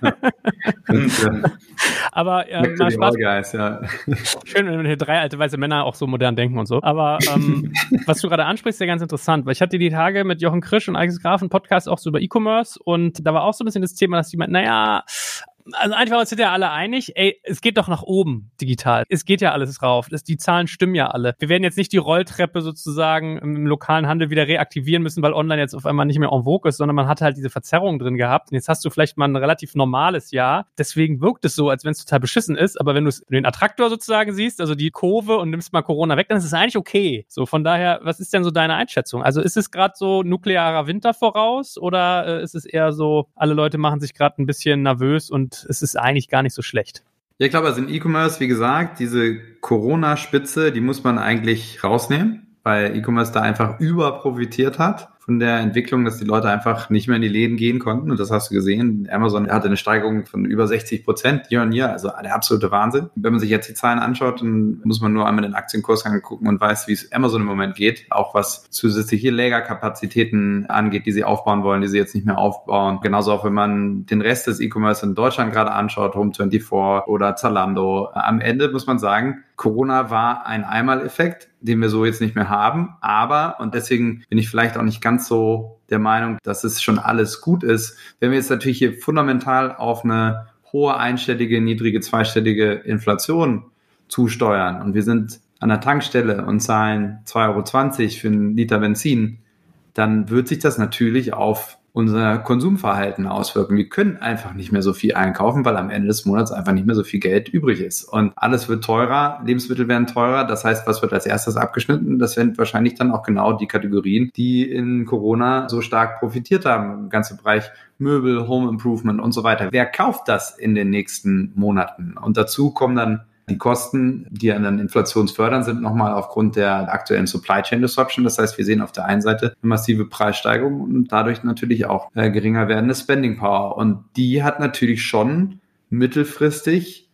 Aber äh, mal Spaß. Guys, ja. Schön, wenn hier drei alte weiße Männer auch so modern denken und so. Aber ähm, was du gerade ansprichst, ist ja ganz interessant, weil ich hatte die Tage mit Jochen Krisch und Alex Graf einen Podcast auch so über E-Commerce und da war auch so ein bisschen das Thema, dass die meinten, naja, also einfach sind ja alle einig, ey, es geht doch nach oben digital. Es geht ja alles rauf. Das, die Zahlen stimmen ja alle. Wir werden jetzt nicht die Rolltreppe sozusagen im lokalen Handel wieder reaktivieren müssen, weil online jetzt auf einmal nicht mehr en vogue ist, sondern man hat halt diese Verzerrung drin gehabt. Und jetzt hast du vielleicht mal ein relativ normales Jahr. Deswegen wirkt es so, als wenn es total beschissen ist. Aber wenn du den Attraktor sozusagen siehst, also die Kurve und nimmst mal Corona weg, dann ist es eigentlich okay. So, von daher, was ist denn so deine Einschätzung? Also ist es gerade so nuklearer Winter voraus oder äh, ist es eher so, alle Leute machen sich gerade ein bisschen nervös und es ist eigentlich gar nicht so schlecht. Ja, ich glaube, also in E-Commerce, wie gesagt, diese Corona-Spitze, die muss man eigentlich rausnehmen, weil E-Commerce da einfach überprofitiert hat von der Entwicklung, dass die Leute einfach nicht mehr in die Läden gehen konnten. Und das hast du gesehen. Amazon hatte eine Steigerung von über 60 Prozent year on year, also der absolute Wahnsinn. Wenn man sich jetzt die Zahlen anschaut, dann muss man nur einmal den Aktienkurs angucken und weiß, wie es Amazon im Moment geht. Auch was zusätzliche Lagerkapazitäten angeht, die sie aufbauen wollen, die sie jetzt nicht mehr aufbauen. Genauso auch, wenn man den Rest des E-Commerce in Deutschland gerade anschaut, Home24 oder Zalando. Am Ende muss man sagen, Corona war ein Einmaleffekt, den wir so jetzt nicht mehr haben. Aber, und deswegen bin ich vielleicht auch nicht ganz so der Meinung, dass es schon alles gut ist. Wenn wir jetzt natürlich hier fundamental auf eine hohe einstellige, niedrige, zweistellige Inflation zusteuern und wir sind an der Tankstelle und zahlen 2,20 Euro für einen Liter Benzin, dann wird sich das natürlich auf unser Konsumverhalten auswirken. Wir können einfach nicht mehr so viel einkaufen, weil am Ende des Monats einfach nicht mehr so viel Geld übrig ist. Und alles wird teurer, Lebensmittel werden teurer. Das heißt, was wird als erstes abgeschnitten? Das sind wahrscheinlich dann auch genau die Kategorien, die in Corona so stark profitiert haben. Im ganzen Bereich Möbel, Home Improvement und so weiter. Wer kauft das in den nächsten Monaten? Und dazu kommen dann die Kosten, die an den Inflationsfördern sind, nochmal aufgrund der aktuellen Supply Chain Disruption. Das heißt, wir sehen auf der einen Seite eine massive Preissteigerung und dadurch natürlich auch äh, geringer werdende Spending Power. Und die hat natürlich schon mittelfristig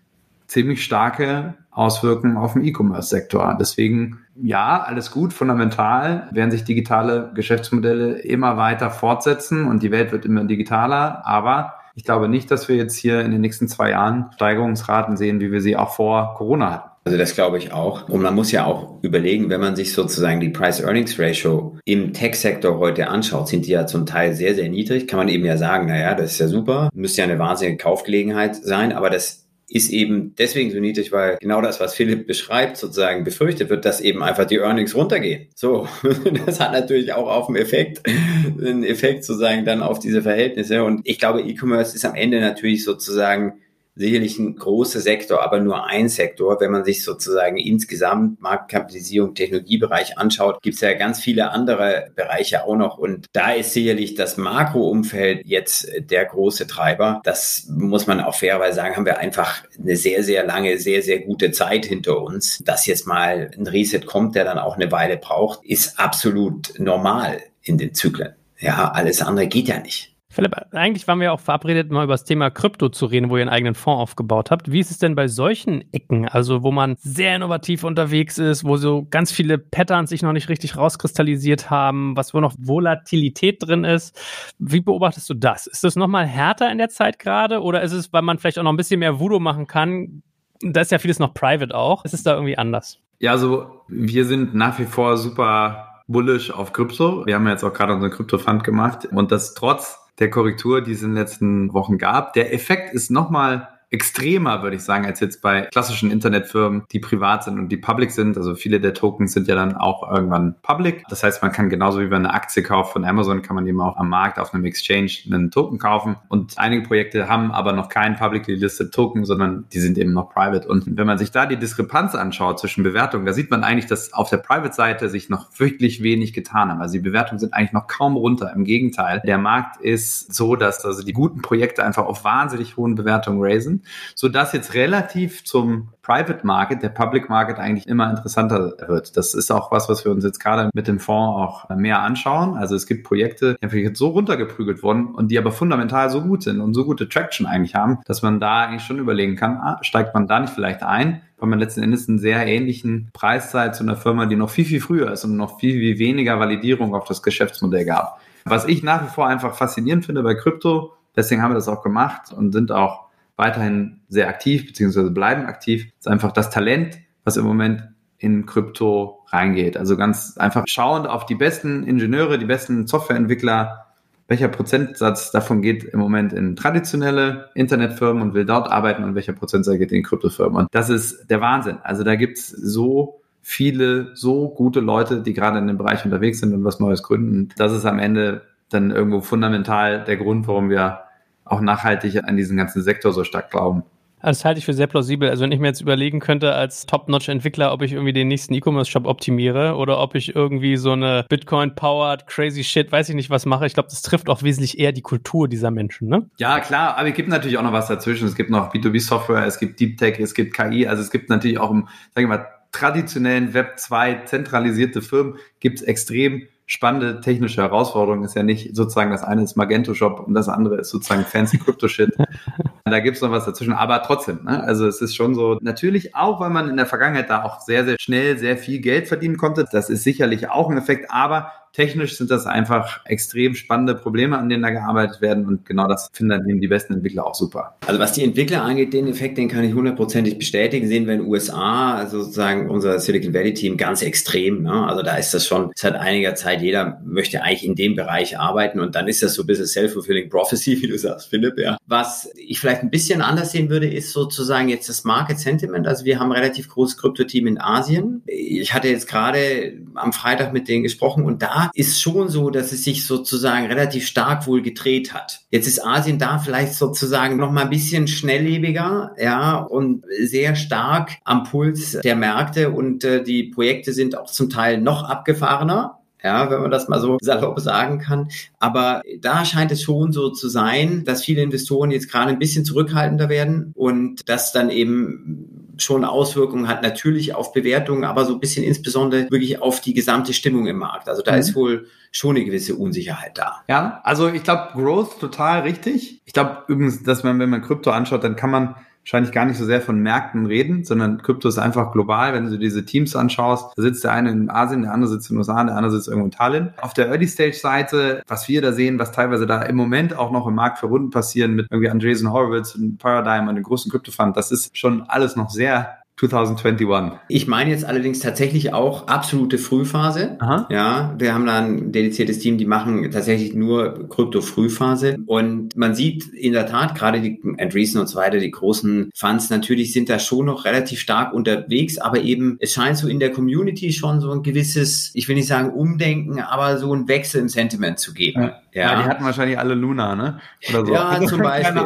ziemlich starke Auswirkungen auf den E-Commerce-Sektor. Deswegen, ja, alles gut, fundamental werden sich digitale Geschäftsmodelle immer weiter fortsetzen und die Welt wird immer digitaler, aber ich glaube nicht, dass wir jetzt hier in den nächsten zwei Jahren Steigerungsraten sehen, wie wir sie auch vor Corona hatten. Also das glaube ich auch. Und man muss ja auch überlegen, wenn man sich sozusagen die Price-Earnings-Ratio im Tech-Sektor heute anschaut, sind die ja zum Teil sehr, sehr niedrig. Kann man eben ja sagen, naja, das ist ja super, müsste ja eine wahnsinnige Kaufgelegenheit sein, aber das ist eben deswegen so niedrig, weil genau das, was Philipp beschreibt, sozusagen befürchtet wird, dass eben einfach die Earnings runtergehen. So, das hat natürlich auch auf dem Effekt, einen Effekt sozusagen dann auf diese Verhältnisse. Und ich glaube, E-Commerce ist am Ende natürlich sozusagen sicherlich ein großer Sektor, aber nur ein Sektor. Wenn man sich sozusagen insgesamt Marktkapitalisierung, Technologiebereich anschaut, gibt es ja ganz viele andere Bereiche auch noch. Und da ist sicherlich das Makroumfeld jetzt der große Treiber. Das muss man auch fairerweise sagen, haben wir einfach eine sehr, sehr lange, sehr, sehr gute Zeit hinter uns. Dass jetzt mal ein Reset kommt, der dann auch eine Weile braucht, ist absolut normal in den Zyklen. Ja, alles andere geht ja nicht. Philipp, eigentlich waren wir auch verabredet, mal über das Thema Krypto zu reden, wo ihr einen eigenen Fonds aufgebaut habt. Wie ist es denn bei solchen Ecken, also wo man sehr innovativ unterwegs ist, wo so ganz viele Patterns sich noch nicht richtig rauskristallisiert haben, was wo noch Volatilität drin ist? Wie beobachtest du das? Ist das nochmal härter in der Zeit gerade oder ist es, weil man vielleicht auch noch ein bisschen mehr Voodoo machen kann? Da ist ja vieles noch private auch. Ist es da irgendwie anders? Ja, also wir sind nach wie vor super bullish auf Krypto. Wir haben ja jetzt auch gerade unseren Krypto-Fund gemacht und das trotz der Korrektur, die es in den letzten Wochen gab. Der Effekt ist nochmal extremer, würde ich sagen, als jetzt bei klassischen Internetfirmen, die privat sind und die public sind. Also viele der Tokens sind ja dann auch irgendwann public. Das heißt, man kann genauso wie man eine Aktie kauft von Amazon, kann man eben auch am Markt auf einem Exchange einen Token kaufen. Und einige Projekte haben aber noch keinen publicly listed Token, sondern die sind eben noch private. Und wenn man sich da die Diskrepanz anschaut zwischen Bewertungen, da sieht man eigentlich, dass auf der Private-Seite sich noch wirklich wenig getan haben. Also die Bewertungen sind eigentlich noch kaum runter. Im Gegenteil, der Markt ist so, dass also die guten Projekte einfach auf wahnsinnig hohen Bewertungen raisen so dass jetzt relativ zum Private Market, der Public Market eigentlich immer interessanter wird. Das ist auch was, was wir uns jetzt gerade mit dem Fonds auch mehr anschauen. Also es gibt Projekte, die einfach so runtergeprügelt wurden und die aber fundamental so gut sind und so gute Traction eigentlich haben, dass man da eigentlich schon überlegen kann, ah, steigt man da nicht vielleicht ein, weil man letzten Endes einen sehr ähnlichen Preiszeit zu einer Firma, die noch viel, viel früher ist und noch viel, viel weniger Validierung auf das Geschäftsmodell gab. Was ich nach wie vor einfach faszinierend finde bei Krypto, deswegen haben wir das auch gemacht und sind auch weiterhin sehr aktiv, beziehungsweise bleiben aktiv, ist einfach das Talent, was im Moment in Krypto reingeht. Also ganz einfach schauend auf die besten Ingenieure, die besten Softwareentwickler, welcher Prozentsatz davon geht im Moment in traditionelle Internetfirmen und will dort arbeiten und welcher Prozentsatz geht in Kryptofirmen. Und das ist der Wahnsinn. Also da gibt's so viele, so gute Leute, die gerade in dem Bereich unterwegs sind und was Neues gründen. Das ist am Ende dann irgendwo fundamental der Grund, warum wir auch nachhaltig an diesen ganzen Sektor so stark glauben. Also das halte ich für sehr plausibel. Also wenn ich mir jetzt überlegen könnte als Top-Notch-Entwickler, ob ich irgendwie den nächsten E-Commerce-Shop optimiere oder ob ich irgendwie so eine Bitcoin-powered crazy shit, weiß ich nicht, was mache. Ich glaube, das trifft auch wesentlich eher die Kultur dieser Menschen, ne? Ja, klar, aber es gibt natürlich auch noch was dazwischen. Es gibt noch B2B-Software, es gibt Deep Tech, es gibt KI, also es gibt natürlich auch im, sagen wir mal, traditionellen Web 2 zentralisierte Firmen gibt es extrem spannende technische Herausforderung ist ja nicht sozusagen das eine ist Magento Shop und das andere ist sozusagen fancy Crypto Shit. da gibt's noch was dazwischen, aber trotzdem, ne? also es ist schon so, natürlich auch, weil man in der Vergangenheit da auch sehr, sehr schnell sehr viel Geld verdienen konnte, das ist sicherlich auch ein Effekt, aber technisch sind das einfach extrem spannende Probleme, an denen da gearbeitet werden und genau das finden dann eben die besten Entwickler auch super. Also was die Entwickler angeht, den Effekt, den kann ich hundertprozentig bestätigen, sehen wir in den USA, also sozusagen unser Silicon Valley Team ganz extrem. Ne? Also da ist das schon seit einiger Zeit, jeder möchte eigentlich in dem Bereich arbeiten und dann ist das so ein bisschen self-fulfilling prophecy, wie du sagst, Philipp. Ja. Was ich vielleicht ein bisschen anders sehen würde, ist sozusagen jetzt das Market Sentiment. Also wir haben ein relativ großes Krypto-Team in Asien. Ich hatte jetzt gerade am Freitag mit denen gesprochen und da ist schon so, dass es sich sozusagen relativ stark wohl gedreht hat. Jetzt ist Asien da vielleicht sozusagen noch mal ein bisschen schnelllebiger, ja, und sehr stark am Puls der Märkte und äh, die Projekte sind auch zum Teil noch abgefahrener ja, wenn man das mal so salopp sagen kann. Aber da scheint es schon so zu sein, dass viele Investoren jetzt gerade ein bisschen zurückhaltender werden und das dann eben schon Auswirkungen hat, natürlich auf Bewertungen, aber so ein bisschen insbesondere wirklich auf die gesamte Stimmung im Markt. Also da mhm. ist wohl schon eine gewisse Unsicherheit da. Ja, also ich glaube, Growth total richtig. Ich glaube übrigens, dass man, wenn man Krypto anschaut, dann kann man wahrscheinlich gar nicht so sehr von Märkten reden, sondern Krypto ist einfach global. Wenn du diese Teams anschaust, da sitzt der eine in Asien, der andere sitzt in den USA, der andere sitzt irgendwo in Tallinn. Auf der Early-Stage-Seite, was wir da sehen, was teilweise da im Moment auch noch im Markt für Runden passieren mit irgendwie Andreessen Horowitz und Paradigm und den großen Krypto-Fund, das ist schon alles noch sehr 2021. Ich meine jetzt allerdings tatsächlich auch absolute Frühphase. Aha. Ja, wir haben da ein dediziertes Team, die machen tatsächlich nur Krypto-Frühphase. Und man sieht in der Tat, gerade die Andreessen und so weiter, die großen Funds natürlich sind da schon noch relativ stark unterwegs, aber eben es scheint so in der Community schon so ein gewisses, ich will nicht sagen Umdenken, aber so ein Wechsel im Sentiment zu geben. Ja. Ja. ja. die hatten wahrscheinlich alle Luna, ne? Oder so. Ja, zum Beispiel.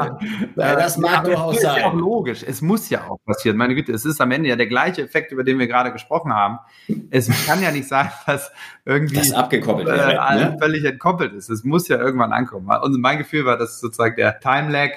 ja, das mag ja, durchaus sein. ist ja auch logisch. Es muss ja auch passieren. Meine Güte, es ist am Ende ja der gleiche Effekt, über den wir gerade gesprochen haben. Es kann ja nicht sein, dass irgendwie das abgekoppelt äh, ne? völlig entkoppelt ist. Es muss ja irgendwann ankommen. Und mein Gefühl war, dass sozusagen der Time Lag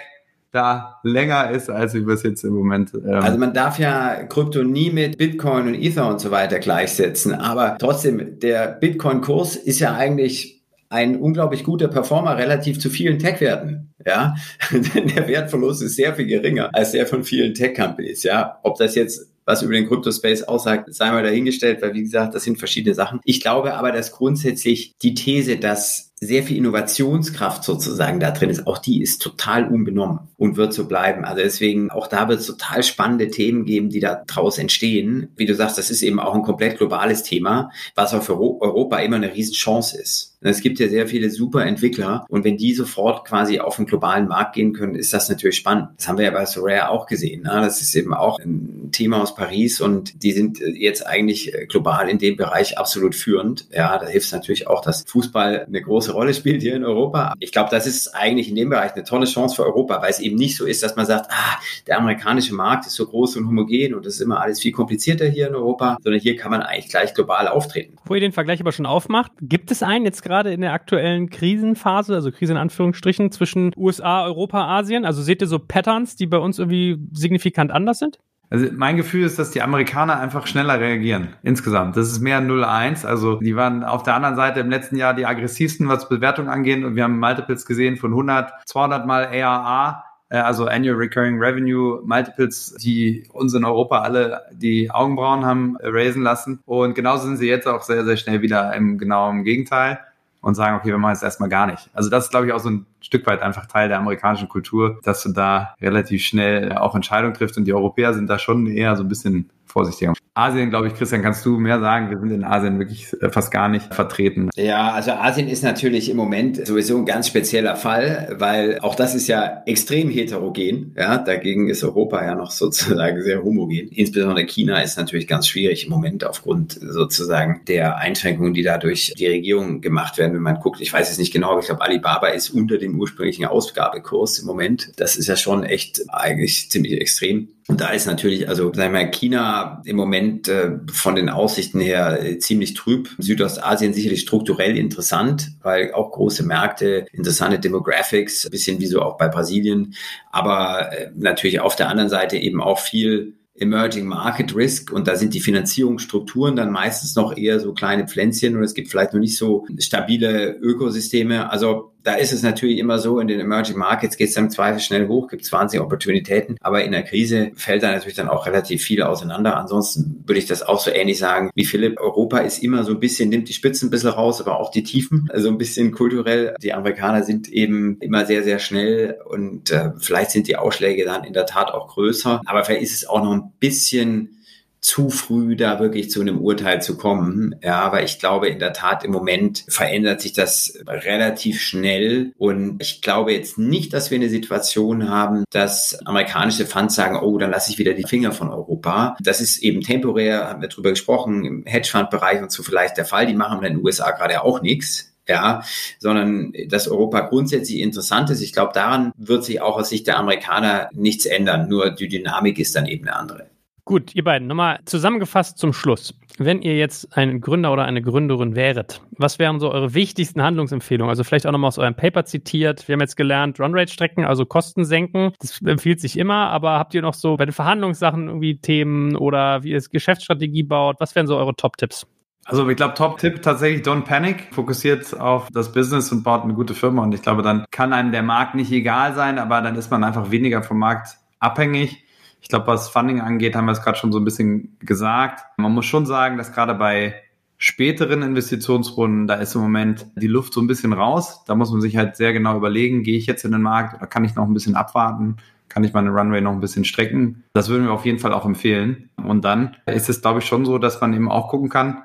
da länger ist, als wir es jetzt im Moment. Ähm also man darf ja Krypto nie mit Bitcoin und Ether und so weiter gleichsetzen, aber trotzdem, der Bitcoin-Kurs ist ja eigentlich ein unglaublich guter Performer relativ zu vielen Tech-Werten. Ja, denn der Wertverlust ist sehr viel geringer als der von vielen Tech-Companies. Ja, ob das jetzt was über den Crypto-Space aussagt, sei mal dahingestellt, weil wie gesagt, das sind verschiedene Sachen. Ich glaube aber, dass grundsätzlich die These, dass sehr viel Innovationskraft sozusagen da drin ist, auch die ist total unbenommen und wird so bleiben. Also deswegen, auch da wird es total spannende Themen geben, die da draus entstehen. Wie du sagst, das ist eben auch ein komplett globales Thema, was auch für Europa immer eine Riesenchance ist. Es gibt ja sehr viele super Entwickler und wenn die sofort quasi auf den globalen Markt gehen können, ist das natürlich spannend. Das haben wir ja bei Soraya auch gesehen. Ne? Das ist eben auch ein Thema aus Paris und die sind jetzt eigentlich global in dem Bereich absolut führend. Ja, da hilft es natürlich auch, dass Fußball eine große Rolle spielt hier in Europa. Ich glaube, das ist eigentlich in dem Bereich eine tolle Chance für Europa, weil es eben nicht so ist, dass man sagt, ah, der amerikanische Markt ist so groß und homogen und das ist immer alles viel komplizierter hier in Europa, sondern hier kann man eigentlich gleich global auftreten. Wo ihr den Vergleich aber schon aufmacht, gibt es einen jetzt gerade in der aktuellen Krisenphase, also Krise in Anführungsstrichen, zwischen USA, Europa, Asien? Also seht ihr so Patterns, die bei uns irgendwie signifikant anders sind? Also mein Gefühl ist, dass die Amerikaner einfach schneller reagieren. Insgesamt. Das ist mehr 0-1. Also die waren auf der anderen Seite im letzten Jahr die aggressivsten, was Bewertung angeht. Und wir haben Multiples gesehen von 100, 200 mal ARA äh, also Annual Recurring Revenue Multiples, die uns in Europa alle die Augenbrauen haben raisen lassen. Und genauso sind sie jetzt auch sehr, sehr schnell wieder im genauen Gegenteil und sagen, okay, wir machen es erstmal gar nicht. Also das ist, glaube ich, auch so ein Stück weit einfach Teil der amerikanischen Kultur, dass du da relativ schnell auch Entscheidungen triffst. Und die Europäer sind da schon eher so ein bisschen vorsichtiger. Asien, glaube ich, Christian, kannst du mehr sagen? Wir sind in Asien wirklich äh, fast gar nicht vertreten. Ja, also Asien ist natürlich im Moment sowieso ein ganz spezieller Fall, weil auch das ist ja extrem heterogen. Ja, dagegen ist Europa ja noch sozusagen sehr homogen. Insbesondere China ist natürlich ganz schwierig im Moment aufgrund sozusagen der Einschränkungen, die dadurch die Regierung gemacht werden. Wenn man guckt, ich weiß es nicht genau, aber ich glaube, Alibaba ist unter dem ursprünglichen Ausgabekurs im Moment. Das ist ja schon echt eigentlich ziemlich extrem. Und da ist natürlich, also sagen wir mal, China im Moment äh, von den Aussichten her äh, ziemlich trüb. Südostasien sicherlich strukturell interessant, weil auch große Märkte, interessante Demographics, bisschen wie so auch bei Brasilien, aber äh, natürlich auf der anderen Seite eben auch viel Emerging Market Risk und da sind die Finanzierungsstrukturen dann meistens noch eher so kleine Pflänzchen und es gibt vielleicht noch nicht so stabile Ökosysteme. Also da ist es natürlich immer so, in den Emerging Markets geht es dann im Zweifel schnell hoch, gibt es wahnsinnige Opportunitäten, aber in der Krise fällt da natürlich dann auch relativ viel auseinander. Ansonsten würde ich das auch so ähnlich sagen wie Philipp. Europa ist immer so ein bisschen, nimmt die Spitzen ein bisschen raus, aber auch die Tiefen, also ein bisschen kulturell. Die Amerikaner sind eben immer sehr, sehr schnell und äh, vielleicht sind die Ausschläge dann in der Tat auch größer, aber vielleicht ist es auch noch ein bisschen zu früh da wirklich zu einem Urteil zu kommen. Ja, aber ich glaube in der Tat im Moment verändert sich das relativ schnell und ich glaube jetzt nicht, dass wir eine Situation haben, dass amerikanische Funds sagen, oh, dann lasse ich wieder die Finger von Europa. Das ist eben temporär, haben wir drüber gesprochen, im Hedgefund-Bereich und so vielleicht der Fall. Die machen in den USA gerade auch nichts ja, sondern dass Europa grundsätzlich interessant ist. Ich glaube, daran wird sich auch aus Sicht der Amerikaner nichts ändern. Nur die Dynamik ist dann eben eine andere. Gut, ihr beiden, nochmal zusammengefasst zum Schluss. Wenn ihr jetzt ein Gründer oder eine Gründerin wäret, was wären so eure wichtigsten Handlungsempfehlungen? Also vielleicht auch nochmal aus eurem Paper zitiert. Wir haben jetzt gelernt, Runrate strecken, also Kosten senken. Das empfiehlt sich immer, aber habt ihr noch so bei den Verhandlungssachen irgendwie Themen oder wie ihr Geschäftsstrategie baut? Was wären so eure Top-Tipps? Also ich glaube, Top-Tipp tatsächlich Don't Panic, fokussiert auf das Business und baut eine gute Firma. Und ich glaube, dann kann einem der Markt nicht egal sein, aber dann ist man einfach weniger vom Markt abhängig. Ich glaube, was Funding angeht, haben wir es gerade schon so ein bisschen gesagt. Man muss schon sagen, dass gerade bei späteren Investitionsrunden, da ist im Moment die Luft so ein bisschen raus. Da muss man sich halt sehr genau überlegen, gehe ich jetzt in den Markt oder kann ich noch ein bisschen abwarten? Kann ich meine Runway noch ein bisschen strecken? Das würden wir auf jeden Fall auch empfehlen. Und dann ist es, glaube ich, schon so, dass man eben auch gucken kann,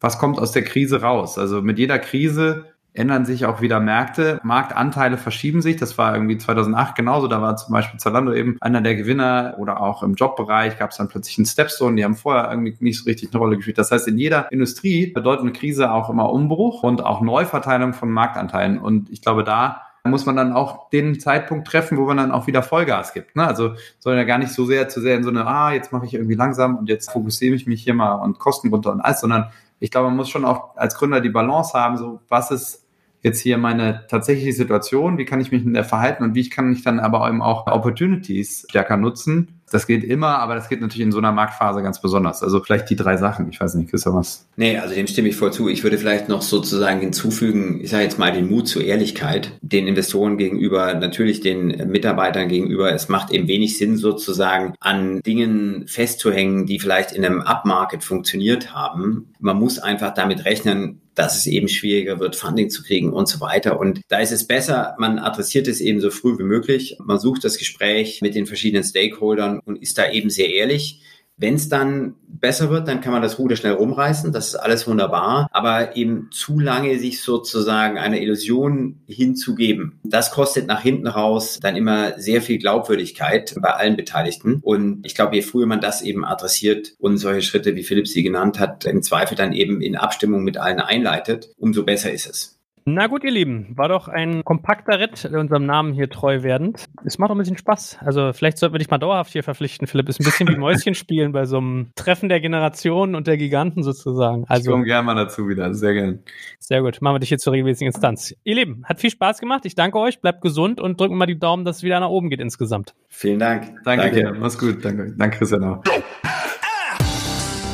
was kommt aus der Krise raus? Also mit jeder Krise ändern sich auch wieder Märkte. Marktanteile verschieben sich. Das war irgendwie 2008 genauso. Da war zum Beispiel Zalando eben einer der Gewinner oder auch im Jobbereich gab es dann plötzlich einen Stepstone. Die haben vorher irgendwie nicht so richtig eine Rolle gespielt. Das heißt, in jeder Industrie bedeutet eine Krise auch immer Umbruch und auch Neuverteilung von Marktanteilen. Und ich glaube, da muss man dann auch den Zeitpunkt treffen, wo man dann auch wieder Vollgas gibt. Ne? Also soll ja gar nicht so sehr zu sehr in so eine, ah, jetzt mache ich irgendwie langsam und jetzt fokussiere ich mich hier mal und Kosten runter und alles, sondern ich glaube, man muss schon auch als Gründer die Balance haben, so was ist jetzt hier meine tatsächliche Situation, wie kann ich mich in der verhalten und wie kann ich dann aber eben auch Opportunities stärker nutzen. Das geht immer, aber das geht natürlich in so einer Marktphase ganz besonders. Also vielleicht die drei Sachen. Ich weiß nicht, Christian, was? Nee, also dem stimme ich voll zu. Ich würde vielleicht noch sozusagen hinzufügen, ich sage jetzt mal den Mut zur Ehrlichkeit, den Investoren gegenüber, natürlich den Mitarbeitern gegenüber. Es macht eben wenig Sinn, sozusagen an Dingen festzuhängen, die vielleicht in einem Upmarket funktioniert haben. Man muss einfach damit rechnen, dass es eben schwieriger wird, Funding zu kriegen und so weiter. Und da ist es besser, man adressiert es eben so früh wie möglich. Man sucht das Gespräch mit den verschiedenen Stakeholdern und ist da eben sehr ehrlich. Wenn es dann besser wird, dann kann man das Ruder schnell rumreißen. Das ist alles wunderbar. Aber eben zu lange sich sozusagen einer Illusion hinzugeben, das kostet nach hinten raus dann immer sehr viel Glaubwürdigkeit bei allen Beteiligten. Und ich glaube, je früher man das eben adressiert und solche Schritte, wie Philipp sie genannt hat, im Zweifel dann eben in Abstimmung mit allen einleitet, umso besser ist es. Na gut, ihr Lieben, war doch ein kompakter Ritt, unserem Namen hier treu werdend. Es macht doch ein bisschen Spaß. Also vielleicht sollten wir dich mal dauerhaft hier verpflichten, Philipp. Ist ein bisschen wie Mäuschen spielen bei so einem Treffen der Generationen und der Giganten sozusagen. Also, ich komme gerne mal dazu wieder, sehr gerne. Sehr gut, machen wir dich hier zur regelmäßigen Instanz. Ihr Lieben, hat viel Spaß gemacht. Ich danke euch, bleibt gesund und drücken mal die Daumen, dass es wieder nach oben geht insgesamt. Vielen Dank. Danke, danke. dir, mach's gut. Danke, danke Christian auch.